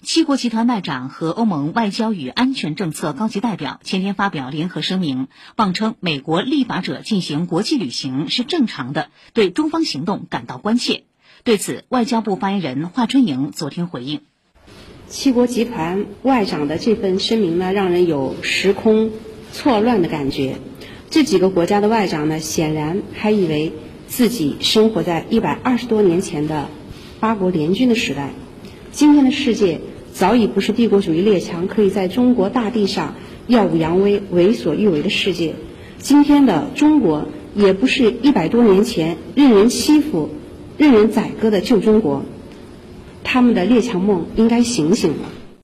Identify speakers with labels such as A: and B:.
A: 七国集团外长和欧盟外交与安全政策高级代表前天发表联合声明，妄称美国立法者进行国际旅行是正常的，对中方行动感到关切。对此，外交部发言人华春莹昨天回应：
B: 七国集团外长的这份声明呢，让人有时空错乱的感觉。这几个国家的外长呢，显然还以为自己生活在一百二十多年前的八国联军的时代。今天的世界早已不是帝国主义列强可以在中国大地上耀武扬威、为所欲为的世界。今天的中国也不是一百多年前任人欺负、任人宰割的旧中国。他们的列强梦应该醒醒了。